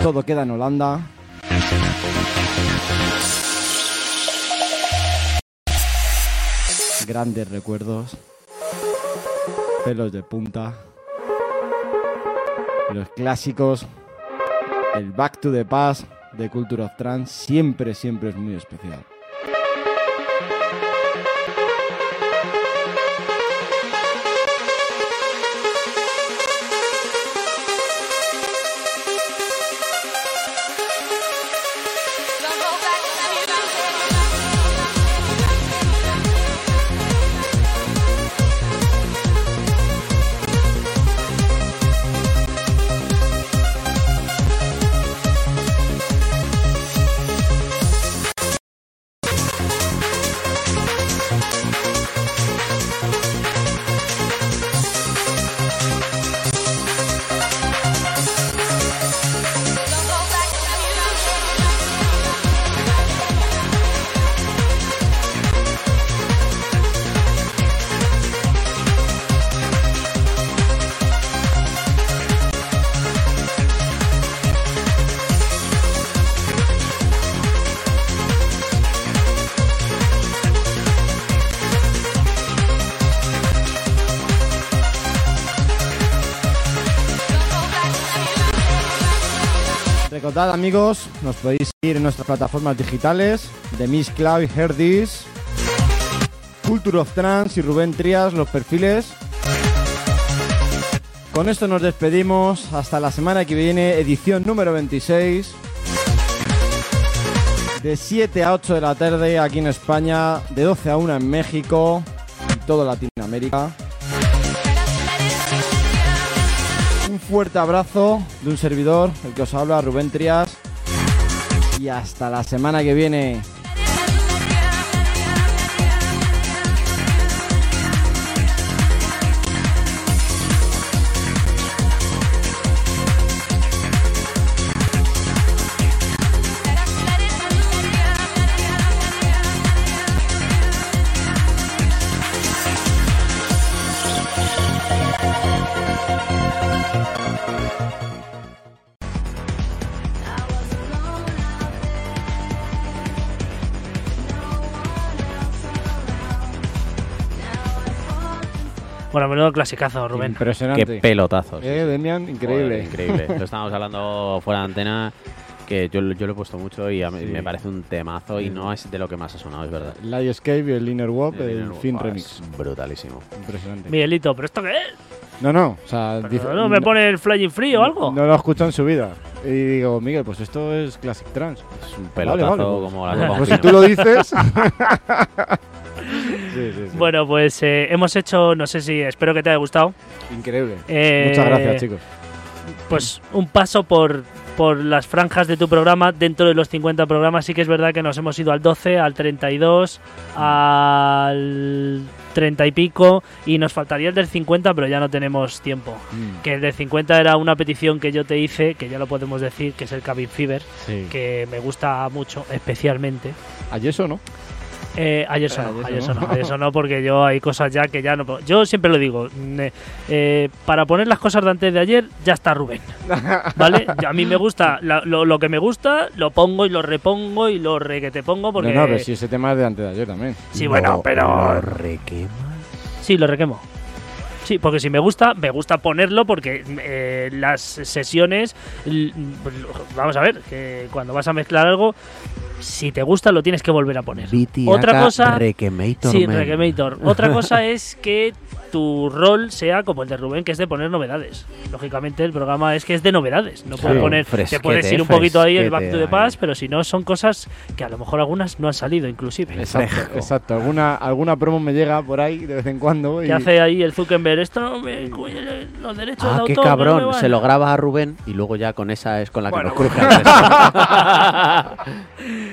Todo queda en Holanda. Grandes recuerdos. Pelos de punta. Los clásicos. El Back to the Past de Culture of Trance siempre, siempre es muy especial. Recordad amigos, nos podéis seguir en nuestras plataformas digitales de Miss Cloud This. Culture of Trans y Rubén Trías, los perfiles. Con esto nos despedimos. Hasta la semana que viene, edición número 26. De 7 a 8 de la tarde aquí en España, de 12 a 1 en México y toda Latinoamérica. Fuerte abrazo de un servidor, el que os habla, Rubén Trías. Y hasta la semana que viene. Bueno, menudo clasicazo, Rubén. Impresionante. Qué pelotazos. Eh, Demian, increíble. Joder, increíble. (laughs) Lo estábamos hablando fuera de antena, que yo, yo lo he puesto mucho y a mí Sí. me parece un temazo y no es de lo que más ha sonado, es verdad. Light Escape y el Inner Wop, el, Inner Fin Remix. es Brutalísimo. Impresionante. Miguelito, ¿pero esto qué es? No, no, o sea, Pero dice- ¿No me pone el Flying Free o algo? No lo escucho en su vida. Y digo, Miguel, pues esto es Classic Trance. Es un Vale, pelotazo vale, pues- como la (laughs) Pues si tú lo dices. (laughs) sí, sí, sí. Bueno, pues eh, hemos hecho, no sé si, espero que te haya gustado. Increíble. Eh, Muchas gracias, chicos. Pues un paso por, por las franjas de tu programa. Dentro de los 50 programas, sí que es verdad que nos hemos ido al 12, al 32, al 30 y pico. Y nos faltaría el del 50, pero ya no tenemos tiempo. Mm, Que el del 50 era una petición que yo te hice, que ya lo podemos decir, que es el Cabin Fever, sí. que me gusta mucho, especialmente. ¿Ayer eso no? Eh, ayer sonó, Ayer ayer sonó. ayer sonó porque yo hay cosas ya que ya no puedo. Yo siempre lo digo, eh, eh, para poner las cosas de antes de ayer ya está Rubén, (laughs) ¿vale? A mí me gusta, la- lo, lo que me gusta lo pongo y lo repongo y lo re que te pongo porque... No, no, pero si ese tema es de antes de ayer también. Sí, bueno, pero... Sí, lo requemo. Sí, porque si me gusta, me gusta ponerlo porque eh, las sesiones, l- vamos a ver, que cuando vas a mezclar algo, si te gusta lo tienes que volver a poner. Otra cosa, sí, Requemator. (laughs) Otra cosa es que tu rol sea como el de Rubén, que es de poner novedades. Lógicamente el programa es que es de novedades. No puedes Sí, poner, te puedes ir un poquito ahí el Back to the. Past, pero si no son cosas que a lo mejor algunas no han salido inclusive. Exacto. Alguna, alguna promo me llega por ahí de vez en cuando. Y... ¿Qué hace ahí el Zuckerberg? Esto no me, los derechos Ah, de qué autor no me cabrón. van. Se lo graba a Rubén y luego ya con esa es con la que Bueno, nos cruje bueno. al resto.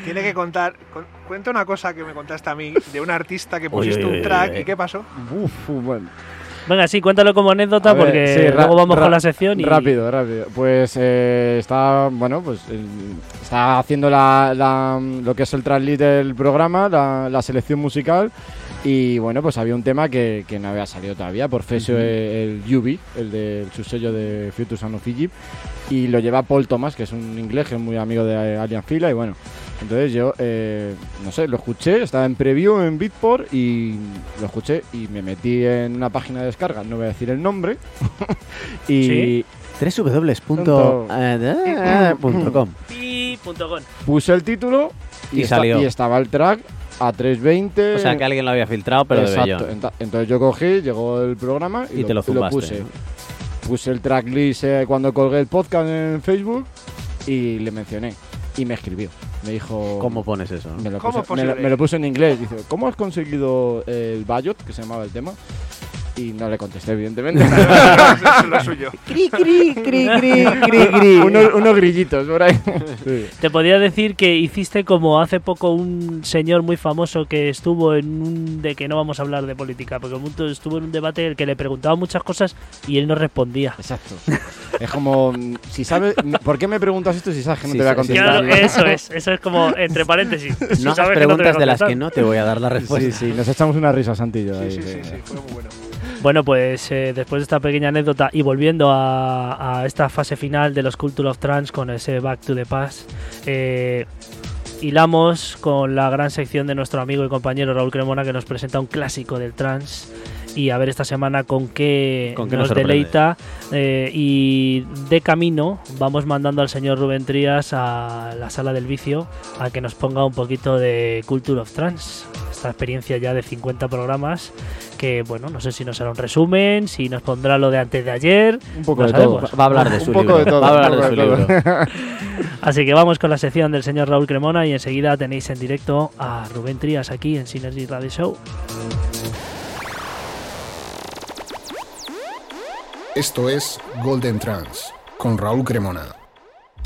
Tiene que contar. con- cuenta una cosa que me contaste a mí de un artista que pusiste uy, un track uy. y qué pasó. Uf, bueno. Venga, sí, cuéntalo como anécdota ver, porque sí, luego vamos con la sección y... Rápido, rápido. Pues eh, está, bueno, pues eh, está haciendo la, la- lo que es el traslit del programa, la, la selección musical. Y bueno, pues había un tema que, que no había salido todavía, por Fesio el Yubi, el de su sello de Future Sound of Egypt. Y lo lleva Paul Thomas, que es un inglés que es muy amigo de Alien Fila. Y bueno, entonces yo, eh, no sé, lo escuché, estaba en preview en Beatport y lo escuché y me metí en una página de descarga, no voy a decir el nombre. (laughs) y Sí. www.com Pi.com. puse el título y, Y esta- salió. y estaba el track a 320. O sea que alguien lo había filtrado, pero de Exacto. Entonces yo cogí, llegó el programa y, Y te lo puse. Puse el tracklist eh, cuando colgué el podcast en Facebook y le mencioné. Y me escribió. Me dijo. ¿Cómo pones eso? Me lo, ¿Cómo puso, me, lo, posible? me lo puso en inglés. Dice, ¿cómo has conseguido el Bayot, que se llamaba el tema? Y no le contesté, evidentemente. (laughs) Eso es lo suyo. cri, cri, cri, cri, cri, cri. (laughs) unos, unos grillitos por ahí. Sí. Te podría decir que hiciste como hace poco un señor muy famoso que estuvo en un... de que no vamos a hablar de política, porque estuvo en un debate en el que le preguntaba muchas cosas y él no respondía. Exacto. Es como, mm, si sabes, ¿por qué me preguntas esto si sabes que no Sí, te voy a contestar? Claro, eso es, eso es como entre paréntesis. Si No hagas sabes que no te voy a preguntas de las que no te voy a dar la respuesta. Sí, sí, nos echamos una risa, Santillo. Sí, ahí, sí. sí, sí, fue muy bueno. Bueno, pues eh, después de esta pequeña anécdota y volviendo a, a esta fase final de los Culture of Trance con ese Back to the Past, eh, hilamos con la gran sección de nuestro amigo y compañero Raúl Cremona que nos presenta un clásico del trance y a ver esta semana con qué, Con qué nos nos deleita eh, y de camino vamos mandando al señor Rubén Trías a la sala del vicio a que nos ponga un poquito de Culture of Trance. Esta experiencia ya de 50 programas, que bueno, no sé si nos hará un resumen, si nos pondrá lo de antes de ayer. Un poco no de sabemos. todo. Va a hablar de Un su poco libro. de todo, va a hablar un de poco su de libro. todo. (laughs) Así que vamos con la sección del señor Raúl Cremona y enseguida tenéis en directo a Rubén Trías aquí en Synergy Radio Show. Esto es Golden Trans con Raúl Cremona.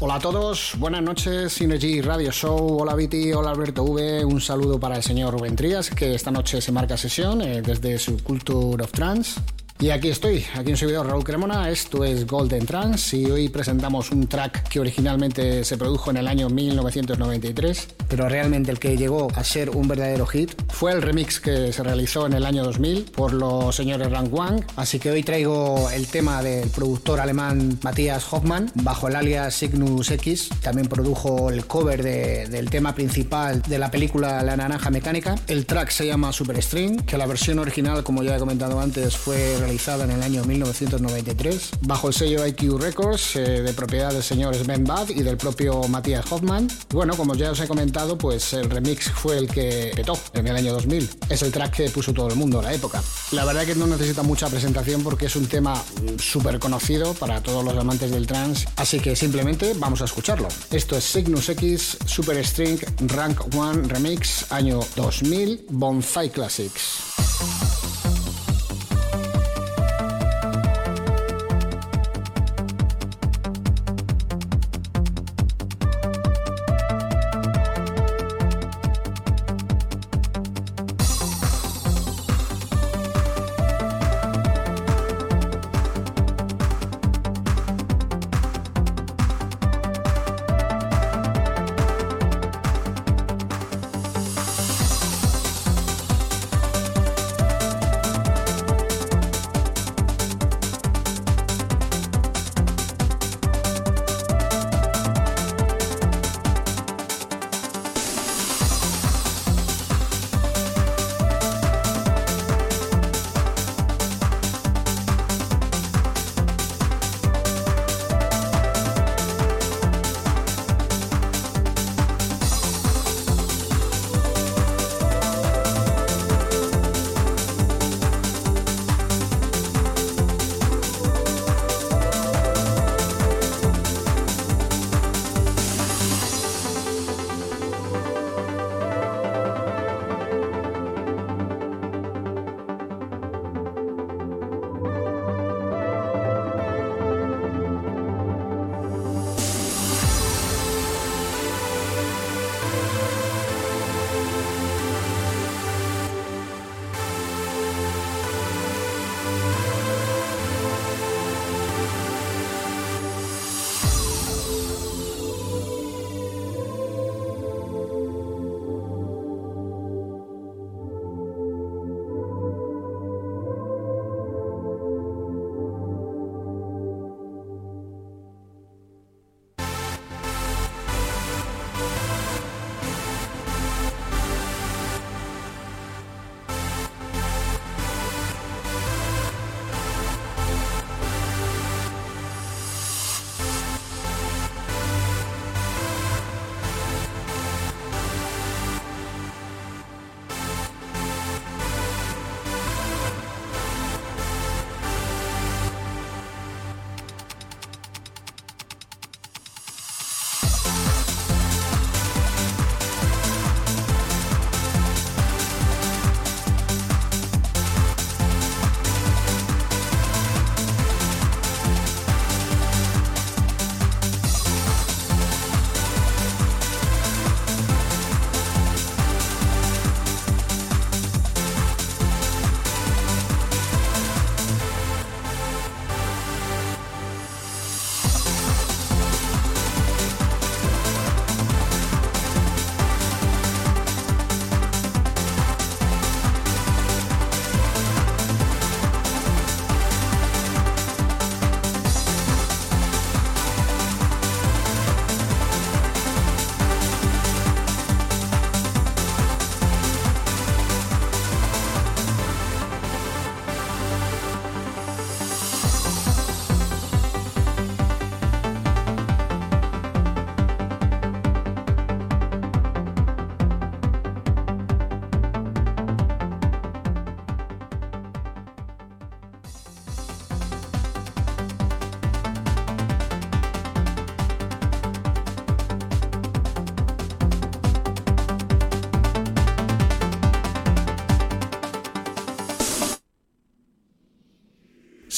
Hola a todos, buenas noches, Synergy Radio Show. Hola Viti, hola Alberto V. Un saludo para el señor Rubén Trías, que esta noche se marca sesión eh, desde su Culture of Trance. Y aquí estoy, aquí en su video Raúl Cremona, esto es Golden Trance y hoy presentamos un track que originalmente se produjo en el año 1993, pero realmente el que llegó a ser un verdadero hit fue el remix que se realizó en el año 2000 por los señores Rank Wang, así que hoy traigo el tema del productor alemán Matthias Hoffmann bajo el alias Cygnus X, también produjo el cover de- del tema principal de la película La Naranja Mecánica, el track se llama Super String, que la versión original como ya he comentado antes fue realizada en el año 1993 bajo el sello IQ Records eh, de propiedad del señor Sven Bad y del propio Matthias Hoffmann. Bueno, como ya os he comentado, pues el remix fue el que petó en el año 2000. Es el track que puso todo el mundo en la época. La verdad que no necesita mucha presentación porque es un tema mm, súper conocido para todos los amantes del trance, así que simplemente vamos a escucharlo. Esto es Cygnus X Super String Rank 1 Remix año 2000 Bonsai Classics.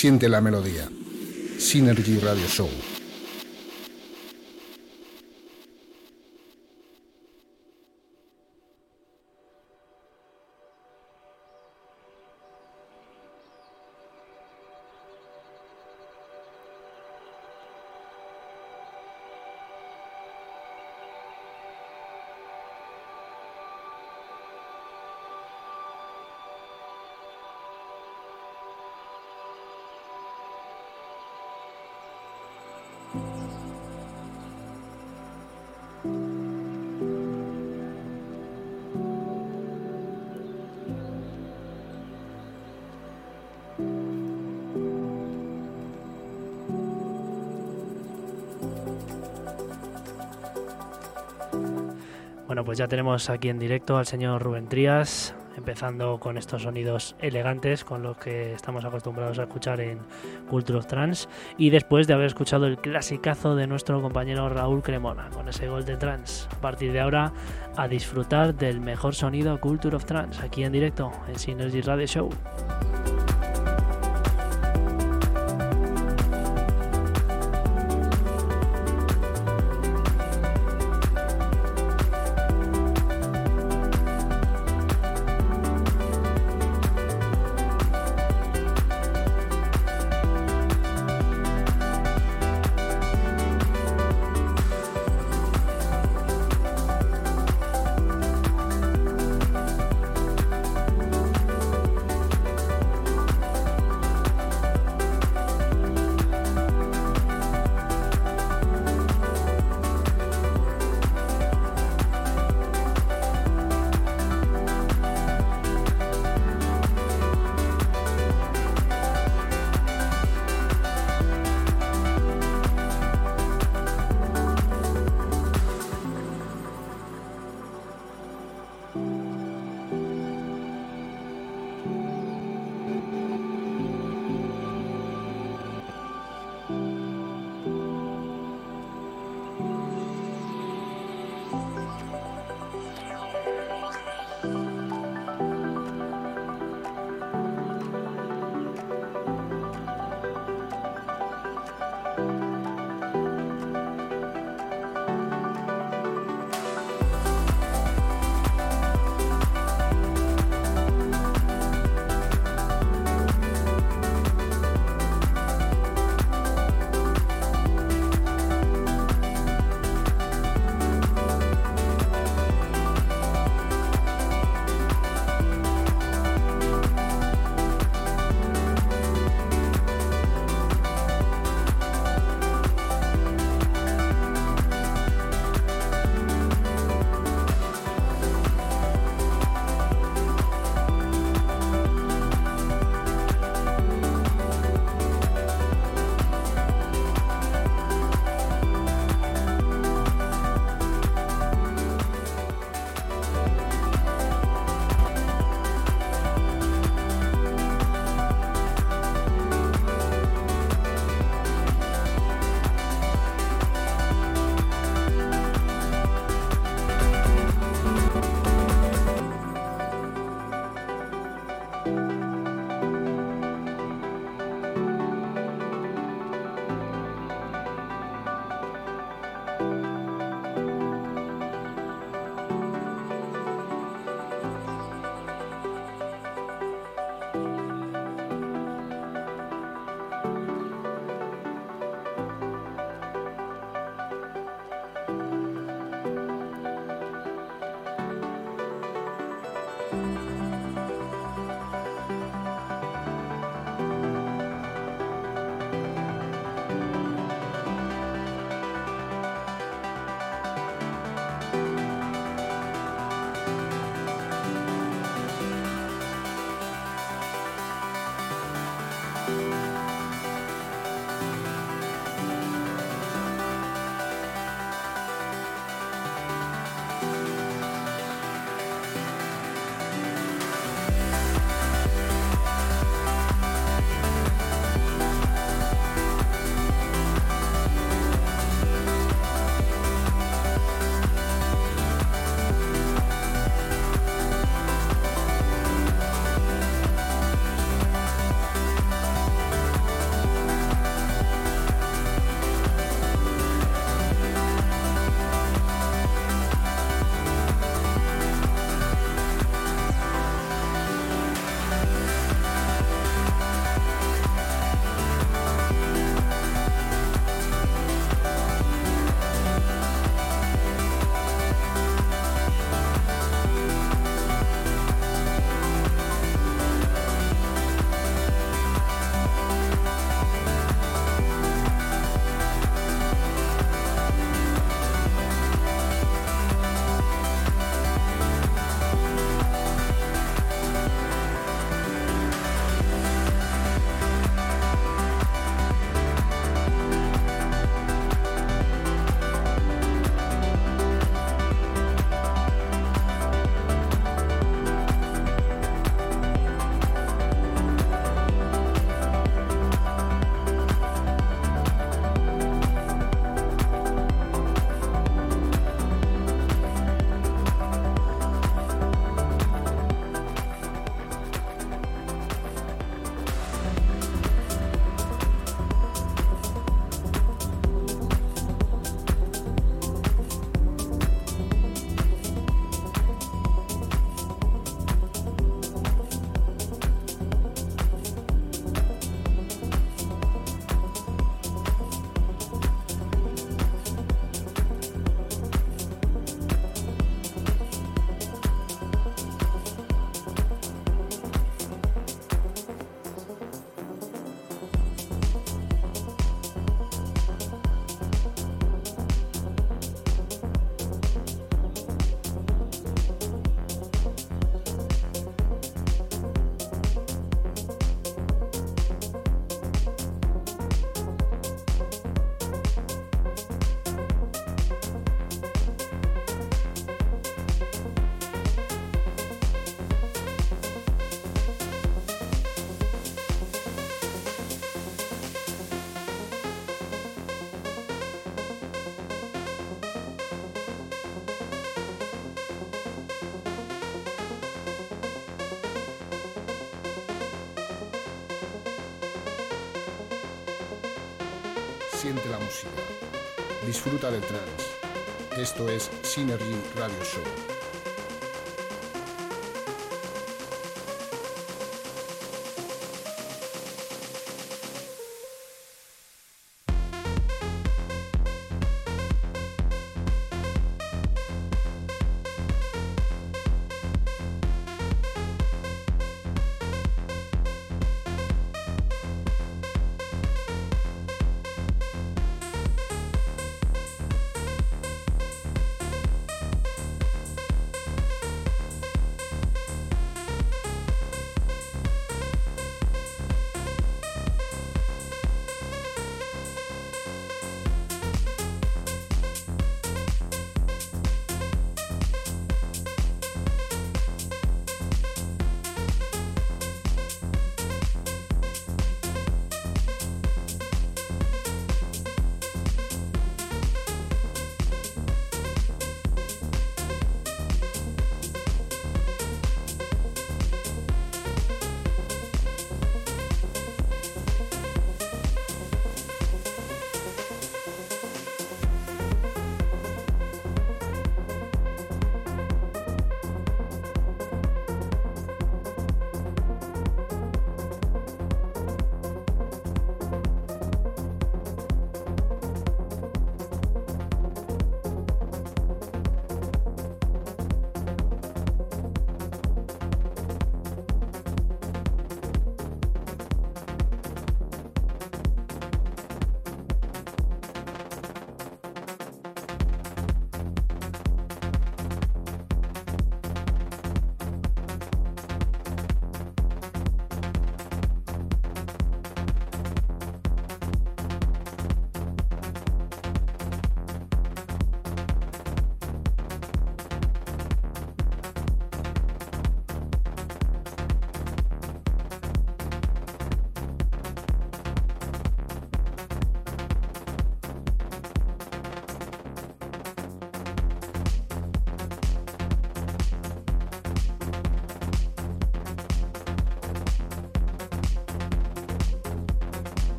Siente la melodía. Synergy Radio Show. Bueno, pues ya tenemos aquí en directo al señor Rubén Trías, empezando con estos sonidos elegantes con los que estamos acostumbrados a escuchar en Culture of Trance y después de haber escuchado el clasicazo de nuestro compañero Raúl Cremona con ese gol de trance. A partir de ahora a disfrutar del mejor sonido Culture of Trance aquí en directo en Synergy Radio Show. Disfruta del trance. Esto es Synergy Radio Show.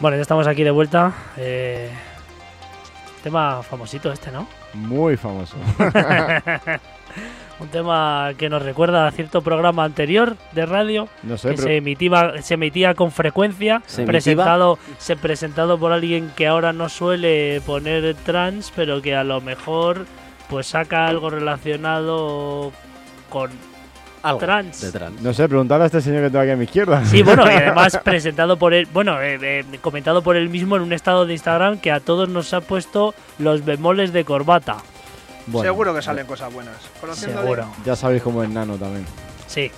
Bueno, ya estamos aquí de vuelta. Eh, tema famosito este, ¿no? Muy famoso. (laughs) Un tema que nos recuerda a cierto programa anterior de radio No sé, que pero se emitía, se emitía con frecuencia, ¿Se presentado, se presentado por alguien que ahora no suele poner trans, pero que a lo mejor pues saca algo relacionado con Algo trans. de trans. no sé, preguntarle a este señor que tengo aquí a mi izquierda. Sí, bueno, y (laughs) además presentado por él, bueno, eh, eh, comentado por él mismo en un estado de Instagram que a todos nos ha puesto los bemoles de corbata. Bueno, Seguro que salen cosas buenas. Seguro. Ya sabéis cómo es Nano también. Sí.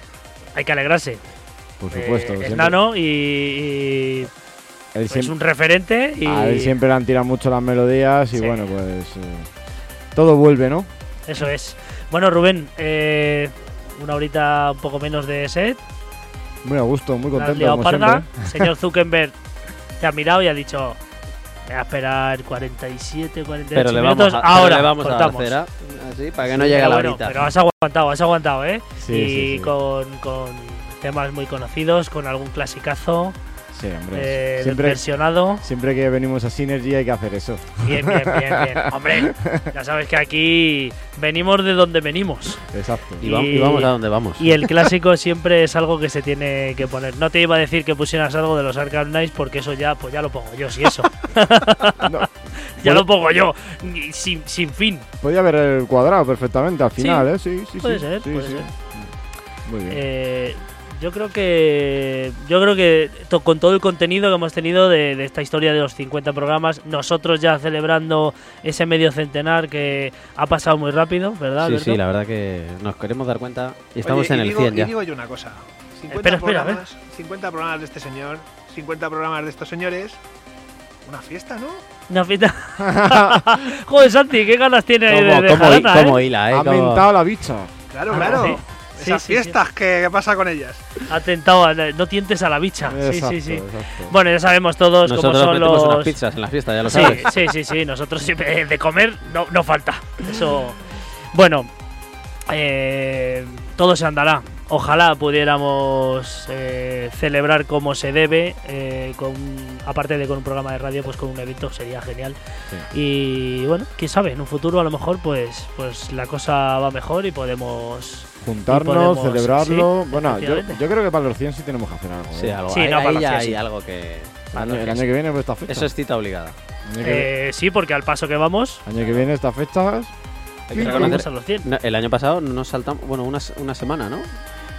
(laughs) Hay que alegrarse. Por supuesto. Eh, es nano y, y él es siempre, un referente y a él siempre le han tirado mucho las melodías y Sí. bueno, pues eh, todo vuelve, ¿no? eso es. Bueno, Rubén, eh, una horita un poco menos de set. Muy a gusto, muy La contento liado como parda. siempre. Señor (laughs) Zuckerberg te ha mirado y ha dicho, voy a esperar 47, 48 Pero le minutos. vamos a, Ahora pero le vamos a cera, así, para que no Sí, llegue pero la bueno, horita. Pero has aguantado, has aguantado, ¿eh? Sí, y sí, sí. Con, con temas muy conocidos, con algún clasicazo Sí, hombre. eh, siempre, versionado. siempre que venimos a Synergy hay que hacer eso. Bien, bien, bien, bien. (laughs) Hombre, ya sabes que aquí venimos de donde venimos. Exacto. Y, va- y vamos a donde vamos. Y el clásico siempre es algo que se tiene que poner. No te iba a decir que pusieras algo de los Arkham Knights porque eso ya, pues ya lo pongo yo, si eso. (laughs) ya lo pongo yo, sin, sin fin. Podía haber el cuadrado perfectamente al final, ¿eh? Sí, sí, Puede sí. ser, sí, puede sí. ser. Muy bien. Eh, yo creo que yo creo que to- con todo el contenido que hemos tenido de, de esta historia de los 50 programas, nosotros ya celebrando ese medio centenar que ha pasado muy rápido, ¿verdad? Sí, Alberto? sí, la verdad que nos queremos dar cuenta y estamos Oye, en y el digo, 100 y ya. digo yo una cosa. 50 Espera, espera, a ver. programas, 50 programas de este señor, 50 programas de estos señores. Una fiesta, ¿no? Una fiesta. (laughs) Joder, Santi, qué ganas tiene de, Cómo, de cómo, jarana, cómo ¿eh? hila, ¿eh? ha mentado la bicha. Claro, Ah, claro. sí. Sí, Esas sí, sí. fiestas que, que pasa con ellas. Ha tentado, a- no tientes a la bicha. Sí, Exacto, sí, sí. exacto. Bueno, ya sabemos todos Nosotros cómo son los. unas pizzas en la fiesta, ya lo Sí, sabes. sí, sí, sí. Nosotros siempre de comer no, no falta. Eso. Bueno, eh, todo se andará. Ojalá pudiéramos eh, celebrar como se debe, eh, con, aparte de con un programa de radio, pues con un evento sería genial. Y bueno, quién sabe, en un futuro a lo mejor pues, pues la cosa va mejor y podemos Juntarnos, podemos- celebrarlo. sí, bueno, yo, yo creo que para los 100 sí tenemos que hacer algo. Sí, ¿eh? algo. Sí, ahí, no, para los ya que hay sí. algo que. El año, el año que viene, pues esta fecha. Eso es cita obligada. Eh, sí, porque al paso que vamos, año que viene, estas fechas. Hay que reconocer- los 100. No, El año pasado nos saltamos, bueno, una, una semana, ¿no?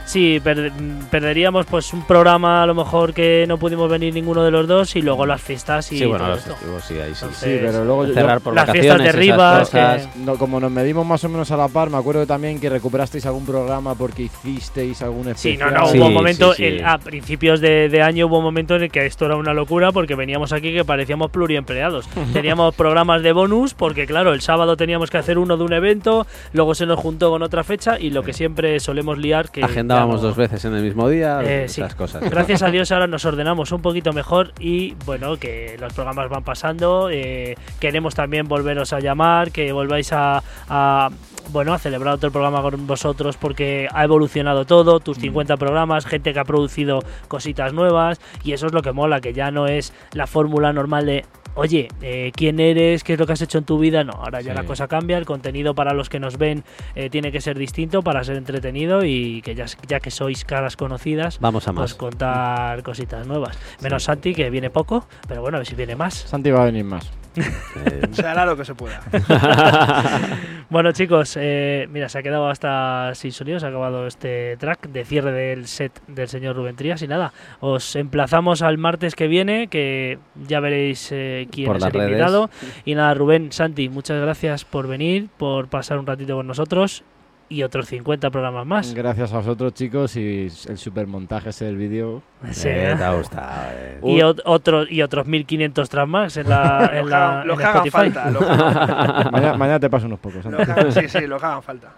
Sí, per- perderíamos pues un programa a lo mejor que no pudimos venir ninguno de los dos y luego las fiestas y sí, bueno, todo los esto. festivos, sí, ahí sí. Entonces, Sí, pero luego yo- Cerrar por las fiestas de Rivas, cosas. que- no, como nos medimos más o menos a la par, me acuerdo también que recuperasteis algún programa porque hicisteis algún Sí, especial. no, no, Sí, hubo un momento, sí, sí. el- a principios de, de año hubo un momento en el que esto era una locura porque veníamos aquí que parecíamos pluriempleados. (laughs) teníamos programas de bonus porque claro, el sábado teníamos que hacer uno de un evento, luego se nos juntó con otra fecha y lo que siempre solemos liar que... Agendábamos no- dos veces en el mismo día, Eh, esas sí. cosas. (laughs) Gracias a Dios ahora nos ordenamos un poquito mejor y bueno, que los programas van pasando. eh, queremos también volveros a llamar, que volváis a, a, bueno, a celebrar otro programa con vosotros porque ha evolucionado todo, tus 50 programas, gente que ha producido cositas nuevas y eso es lo que mola, que ya no es la fórmula normal de Oye, eh, ¿quién eres? ¿Qué es lo que has hecho en tu vida? No, ahora ya Sí. la cosa cambia. El contenido para los que nos ven eh, tiene que ser distinto para ser entretenido y que ya, ya que sois caras conocidas, Vamos a pues más. contar cositas nuevas. Menos Santi, que viene poco, pero bueno, a ver si viene más. Santi va a venir más. Eh, (laughs) Se hará lo que se pueda. (laughs) Bueno, chicos, eh, mira, se ha quedado hasta sin sonido, se ha acabado este track de cierre del set del señor Rubén Trías. Y nada, os emplazamos al martes que viene, que ya veréis eh, quién Por es el redes. invitado. Y nada, Rubén, Santi, muchas gracias por venir, por pasar un ratito con nosotros y otros 50 programas más. Gracias a vosotros, chicos, y el supermontaje ese del vídeo. Sí, eh, te ha gustado. eh. y, ot- otro, y otros 1500 tracks más en la, (laughs) en Los que la hagan, los en que hagan Spotify. falta. Los (laughs) mañana, mañana te paso unos pocos. Los hagan- sí, sí, los que hagan falta.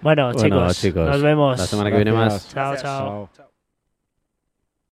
Bueno, Bueno, chicos, chicos, nos vemos. La semana que viene más. Chao, Gracias. chao. Chao.